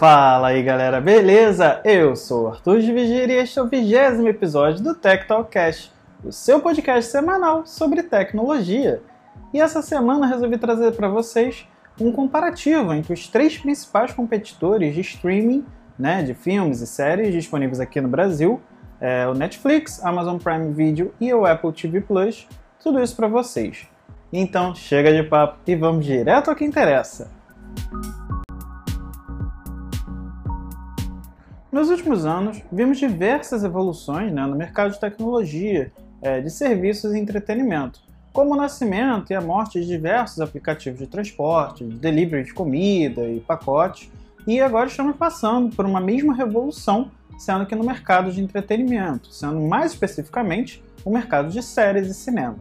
Fala aí galera, beleza? Eu sou o Arthur de Vigíria e este é o vigésimo episódio do Tech Talkcast, o seu podcast semanal sobre tecnologia. E essa semana resolvi trazer para vocês um comparativo entre os três principais competidores de streaming né, de filmes e séries disponíveis aqui no Brasil, é, o Netflix, Amazon Prime Video e o Apple TV Plus, tudo isso para vocês. Então chega de papo e vamos direto ao que interessa. Nos últimos anos, vimos diversas evoluções né, no mercado de tecnologia, é, de serviços e entretenimento, como o nascimento e a morte de diversos aplicativos de transporte, de delivery de comida e pacotes, e agora estamos passando por uma mesma revolução, sendo que no mercado de entretenimento, sendo mais especificamente o mercado de séries e cinema.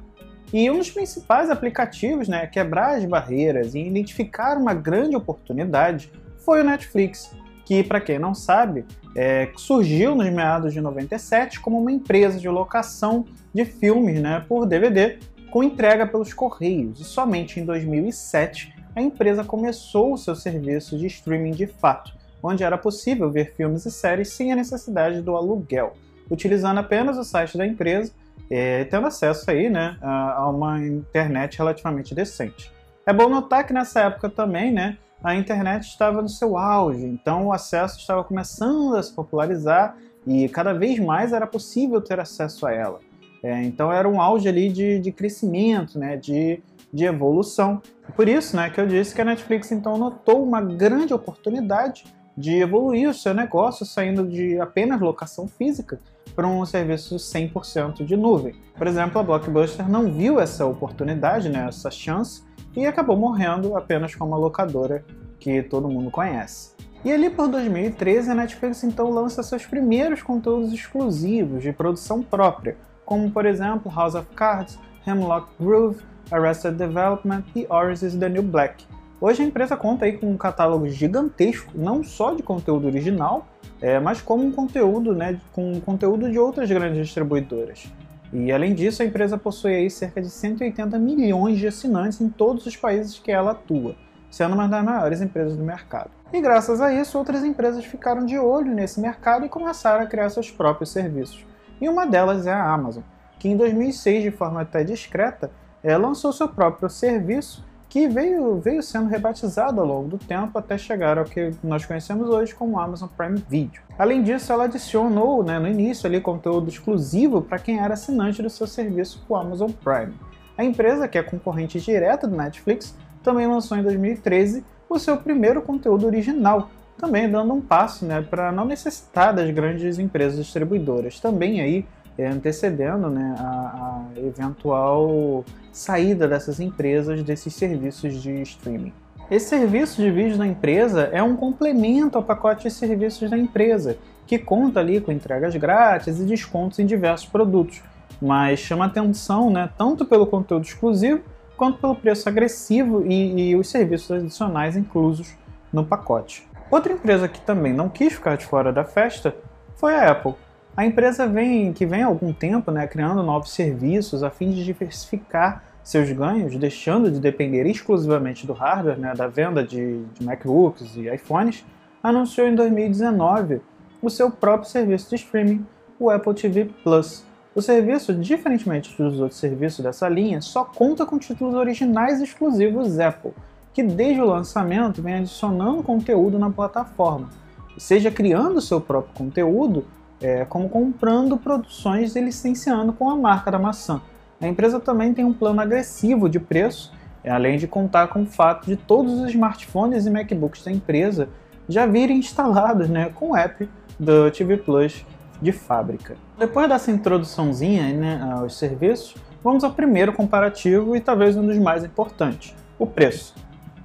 E um dos principais aplicativos né, a quebrar as barreiras e identificar uma grande oportunidade foi o Netflix, que, para quem não sabe, é, surgiu nos meados de 97 como uma empresa de locação de filmes né, por DVD com entrega pelos Correios, e somente em 2007 a empresa começou o seu serviço de streaming de fato, onde era possível ver filmes e séries sem a necessidade do aluguel, utilizando apenas o site da empresa e tendo acesso aí, né, a uma internet relativamente decente. É bom notar que nessa época também, né, a internet estava no seu auge, então o acesso estava começando a se popularizar e cada vez mais era possível ter acesso a ela. É, então era um auge ali de, de crescimento, né, de, de evolução. Por isso né, que eu disse que a Netflix então notou uma grande oportunidade de evoluir o seu negócio saindo de apenas locação física para um serviço 100% de nuvem. Por exemplo, a Blockbuster não viu essa oportunidade, né, essa chance, e acabou morrendo apenas com uma locadora que todo mundo conhece. E ali por 2013 a Netflix então lança seus primeiros conteúdos exclusivos de produção própria, como por exemplo House of Cards, Hemlock Grove, Arrested Development e Orange is the New Black. Hoje a empresa conta aí com um catálogo gigantesco, não só de conteúdo original, é, mas como um conteúdo, né, com conteúdo de outras grandes distribuidoras. E além disso, a empresa possui aí cerca de 180 milhões de assinantes em todos os países que ela atua, sendo uma das maiores empresas do mercado. E graças a isso, outras empresas ficaram de olho nesse mercado e começaram a criar seus próprios serviços. E uma delas é a Amazon, que em 2006, de forma até discreta, eh, lançou seu próprio serviço que veio, veio sendo rebatizado ao longo do tempo até chegar ao que nós conhecemos hoje como Amazon Prime Video. Além disso, ela adicionou né, no início ali conteúdo exclusivo para quem era assinante do seu serviço com Amazon Prime. A empresa, que é concorrente direta do Netflix, também lançou em 2013 o seu primeiro conteúdo original, também dando um passo né, para não necessitar das grandes empresas distribuidoras, também aí antecedendo né, a, a eventual saída dessas empresas desses serviços de streaming. Esse serviço de vídeo da empresa é um complemento ao pacote de serviços da empresa, que conta ali com entregas grátis e descontos em diversos produtos, mas chama atenção né, tanto pelo conteúdo exclusivo quanto pelo preço agressivo e, e os serviços adicionais inclusos no pacote. Outra empresa que também não quis ficar de fora da festa foi a Apple, a empresa vem, que vem há algum tempo né, criando novos serviços a fim de diversificar seus ganhos, deixando de depender exclusivamente do hardware, né, da venda de, de MacBooks e iPhones, anunciou em 2019 o seu próprio serviço de streaming, o Apple TV Plus. O serviço, diferentemente dos outros serviços dessa linha, só conta com títulos originais exclusivos Apple, que desde o lançamento vem adicionando conteúdo na plataforma, seja criando seu próprio conteúdo é, como comprando produções e licenciando com a marca da maçã. A empresa também tem um plano agressivo de preço, é, além de contar com o fato de todos os smartphones e MacBooks da empresa já virem instalados né, com o app do TV Plus de fábrica. Depois dessa introduçãozinha né, aos serviços, vamos ao primeiro comparativo e talvez um dos mais importantes: o preço.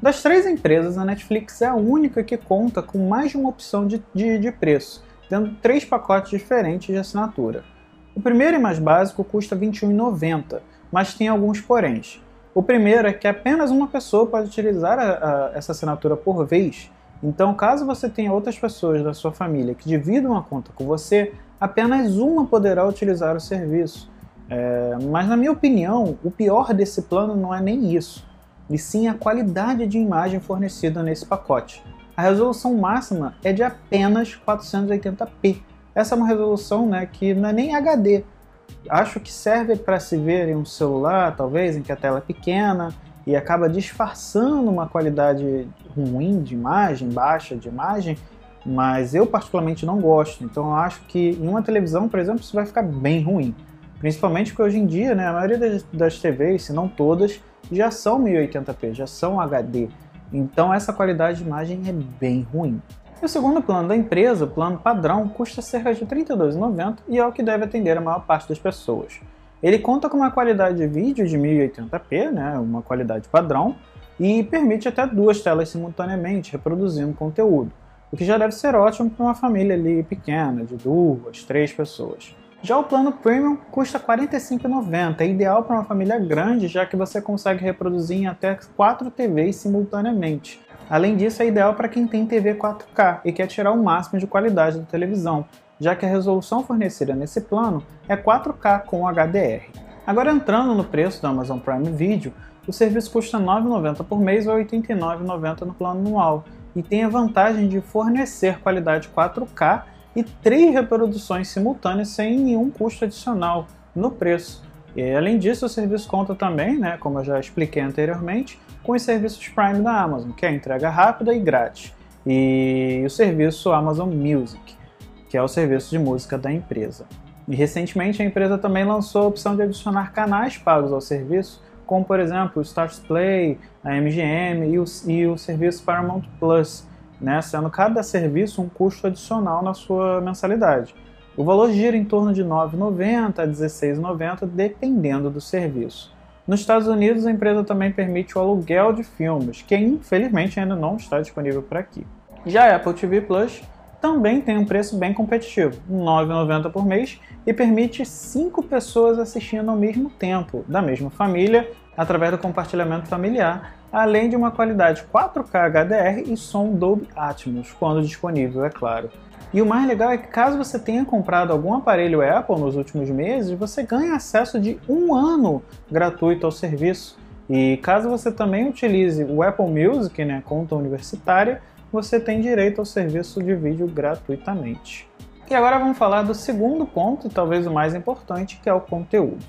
Das três empresas, a Netflix é a única que conta com mais de uma opção de, de, de preço tendo três pacotes diferentes de assinatura. O primeiro e mais básico custa R$ 21,90, mas tem alguns poréns. O primeiro é que apenas uma pessoa pode utilizar a, a, essa assinatura por vez, então caso você tenha outras pessoas da sua família que dividam a conta com você, apenas uma poderá utilizar o serviço. É, mas na minha opinião, o pior desse plano não é nem isso, e sim a qualidade de imagem fornecida nesse pacote. A resolução máxima é de apenas 480p. Essa é uma resolução né, que não é nem HD. Acho que serve para se ver em um celular, talvez, em que a tela é pequena e acaba disfarçando uma qualidade ruim de imagem, baixa de imagem, mas eu particularmente não gosto. Então eu acho que em uma televisão, por exemplo, isso vai ficar bem ruim. Principalmente porque hoje em dia, né, a maioria das, das TVs, se não todas, já são 1080p, já são HD. Então essa qualidade de imagem é bem ruim. E o segundo plano da empresa, o plano padrão, custa cerca de R$ 32,90 e é o que deve atender a maior parte das pessoas. Ele conta com uma qualidade de vídeo de 1080p, né, uma qualidade padrão, e permite até duas telas simultaneamente reproduzindo conteúdo, o que já deve ser ótimo para uma família ali pequena, de duas, três pessoas. Já o plano Premium custa R$ 45,90, é ideal para uma família grande, já que você consegue reproduzir em até 4 TVs simultaneamente. Além disso, é ideal para quem tem TV 4K e quer tirar o máximo de qualidade da televisão, já que a resolução fornecida nesse plano é 4K com HDR. Agora entrando no preço do Amazon Prime Video, o serviço custa R$ 9,90 por mês ou R$ 89,90 no plano anual e tem a vantagem de fornecer qualidade 4K e três reproduções simultâneas sem nenhum custo adicional no preço. E além disso, o serviço conta também, né, como eu já expliquei anteriormente, com os serviços Prime da Amazon, que é entrega rápida e grátis, e o serviço Amazon Music, que é o serviço de música da empresa. E recentemente a empresa também lançou a opção de adicionar canais pagos ao serviço, como por exemplo o Stars Play, a MGM e o, e o serviço Paramount Plus, né, sendo cada serviço um custo adicional na sua mensalidade. O valor gira em torno de R$ 9,90 a R$ 16,90, dependendo do serviço. Nos Estados Unidos, a empresa também permite o aluguel de filmes, que infelizmente ainda não está disponível por aqui. Já a Apple TV Plus também tem um preço bem competitivo, R$ 9,90 por mês, e permite 5 pessoas assistindo ao mesmo tempo, da mesma família, através do compartilhamento familiar, além de uma qualidade 4K HDR e som Dolby Atmos, quando disponível, é claro. E o mais legal é que caso você tenha comprado algum aparelho Apple nos últimos meses, você ganha acesso de um ano gratuito ao serviço. E caso você também utilize o Apple Music, né, conta universitária, você tem direito ao serviço de vídeo gratuitamente. E agora vamos falar do segundo ponto, talvez o mais importante, que é o conteúdo.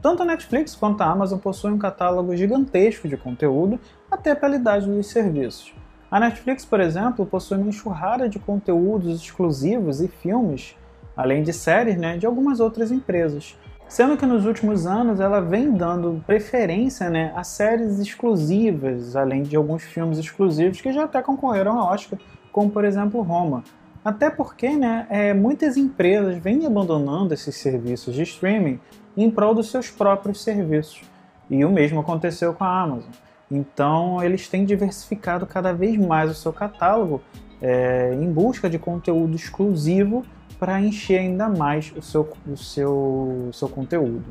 Tanto a Netflix quanto a Amazon possuem um catálogo gigantesco de conteúdo, até pela idade dos serviços. A Netflix, por exemplo, possui uma enxurrada de conteúdos exclusivos e filmes, além de séries né, de algumas outras empresas. Sendo que nos últimos anos ela vem dando preferência né, a séries exclusivas, além de alguns filmes exclusivos que já até concorreram ao Oscar, como por exemplo Roma. Até porque né, é, muitas empresas vêm abandonando esses serviços de streaming em prol dos seus próprios serviços. E o mesmo aconteceu com a Amazon. Então, eles têm diversificado cada vez mais o seu catálogo é, em busca de conteúdo exclusivo para encher ainda mais o seu, o seu, seu conteúdo.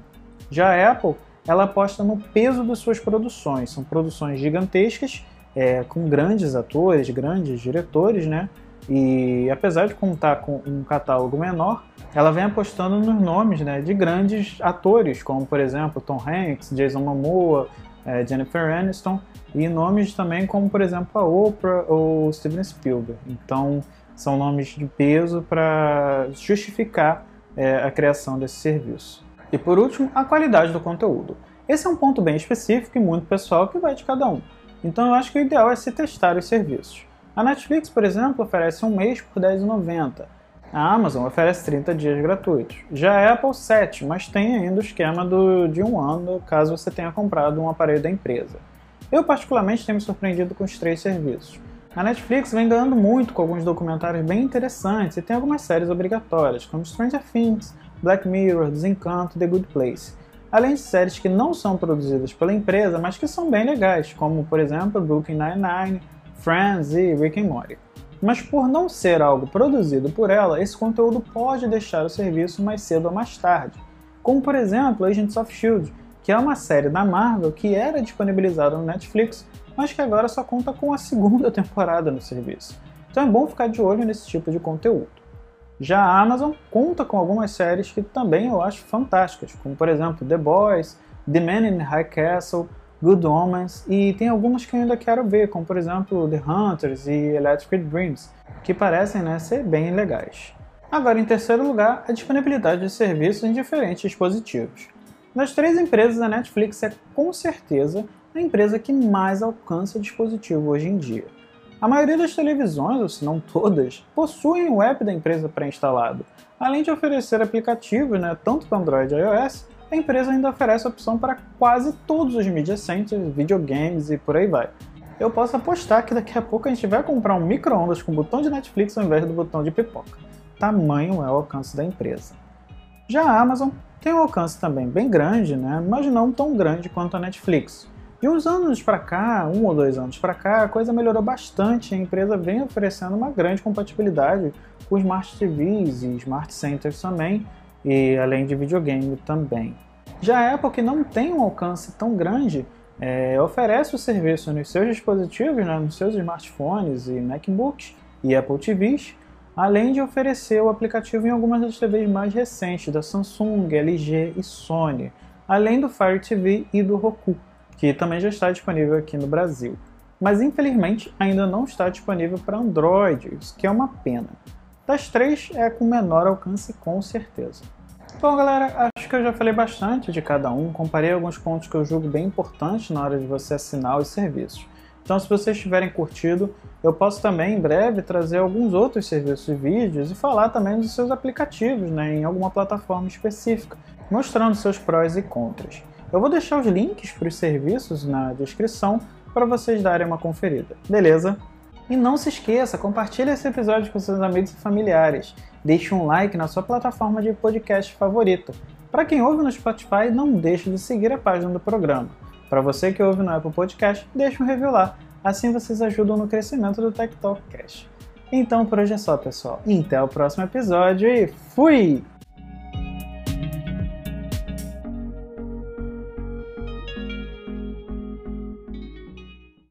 Já a Apple, ela aposta no peso das suas produções. São produções gigantescas, é, com grandes atores, grandes diretores, né? E apesar de contar com um catálogo menor, ela vem apostando nos nomes né, de grandes atores, como por exemplo Tom Hanks, Jason Momoa, é, Jennifer Aniston, e nomes também como por exemplo a Oprah ou Steven Spielberg. Então são nomes de peso para justificar é, a criação desse serviço. E por último, a qualidade do conteúdo. Esse é um ponto bem específico e muito pessoal que vai de cada um. Então eu acho que o ideal é se testar os serviços. A Netflix, por exemplo, oferece um mês por R$10,90. A Amazon oferece 30 dias gratuitos. Já a Apple, 7, mas tem ainda o esquema do, de um ano caso você tenha comprado um aparelho da empresa. Eu, particularmente, tenho me surpreendido com os três serviços. A Netflix vem ganhando muito com alguns documentários bem interessantes e tem algumas séries obrigatórias, como Stranger Things, Black Mirror, Desencanto e The Good Place. Além de séries que não são produzidas pela empresa, mas que são bem legais, como por exemplo Brooklyn Nine-Nine, Friends e Rick and Morty. Mas por não ser algo produzido por ela, esse conteúdo pode deixar o serviço mais cedo ou mais tarde. Como por exemplo Agents of S.H.I.E.L.D., que é uma série da Marvel que era disponibilizada no Netflix, mas que agora só conta com a segunda temporada no serviço. Então é bom ficar de olho nesse tipo de conteúdo. Já a Amazon conta com algumas séries que também eu acho fantásticas, como por exemplo The Boys, The Man in High Castle, Good Omens e tem algumas que eu ainda quero ver, como por exemplo The Hunters e Electric Dreams, que parecem né, ser bem legais. Agora, em terceiro lugar, a disponibilidade de serviços em diferentes dispositivos. Das três empresas, a Netflix é com certeza a empresa que mais alcança dispositivo hoje em dia. A maioria das televisões, ou se não todas, possuem o app da empresa pré-instalado. Além de oferecer aplicativos, né, tanto para Android e iOS, a empresa ainda oferece opção para quase todos os media centers, videogames e por aí vai. Eu posso apostar que daqui a pouco a gente vai comprar um micro-ondas com botão de Netflix ao invés do botão de pipoca. Tamanho é o alcance da empresa. Já a Amazon tem um alcance também bem grande, né, mas não tão grande quanto a Netflix. De uns anos para cá, um ou dois anos para cá, a coisa melhorou bastante. A empresa vem oferecendo uma grande compatibilidade com Smart TVs e Smart Centers também, e além de videogame também. Já a Apple, que não tem um alcance tão grande, é, oferece o serviço nos seus dispositivos, né, nos seus smartphones e MacBooks e Apple TVs, além de oferecer o aplicativo em algumas das TVs mais recentes da Samsung, LG e Sony, além do Fire TV e do Roku que também já está disponível aqui no Brasil. Mas infelizmente ainda não está disponível para Android, o que é uma pena. Das três é com menor alcance com certeza. Bom galera, acho que eu já falei bastante de cada um, comparei alguns pontos que eu julgo bem importantes na hora de você assinar os serviços. Então se vocês tiverem curtido, eu posso também em breve trazer alguns outros serviços e vídeos e falar também dos seus aplicativos né, em alguma plataforma específica, mostrando seus prós e contras. Eu vou deixar os links para os serviços na descrição para vocês darem uma conferida, beleza? E não se esqueça, compartilhe esse episódio com seus amigos e familiares. Deixe um like na sua plataforma de podcast favorita. Para quem ouve no Spotify, não deixe de seguir a página do programa. Para você que ouve no Apple Podcast, deixe um review lá. Assim vocês ajudam no crescimento do Tech Talk Cast. Então por hoje é só, pessoal. Até o próximo episódio e fui!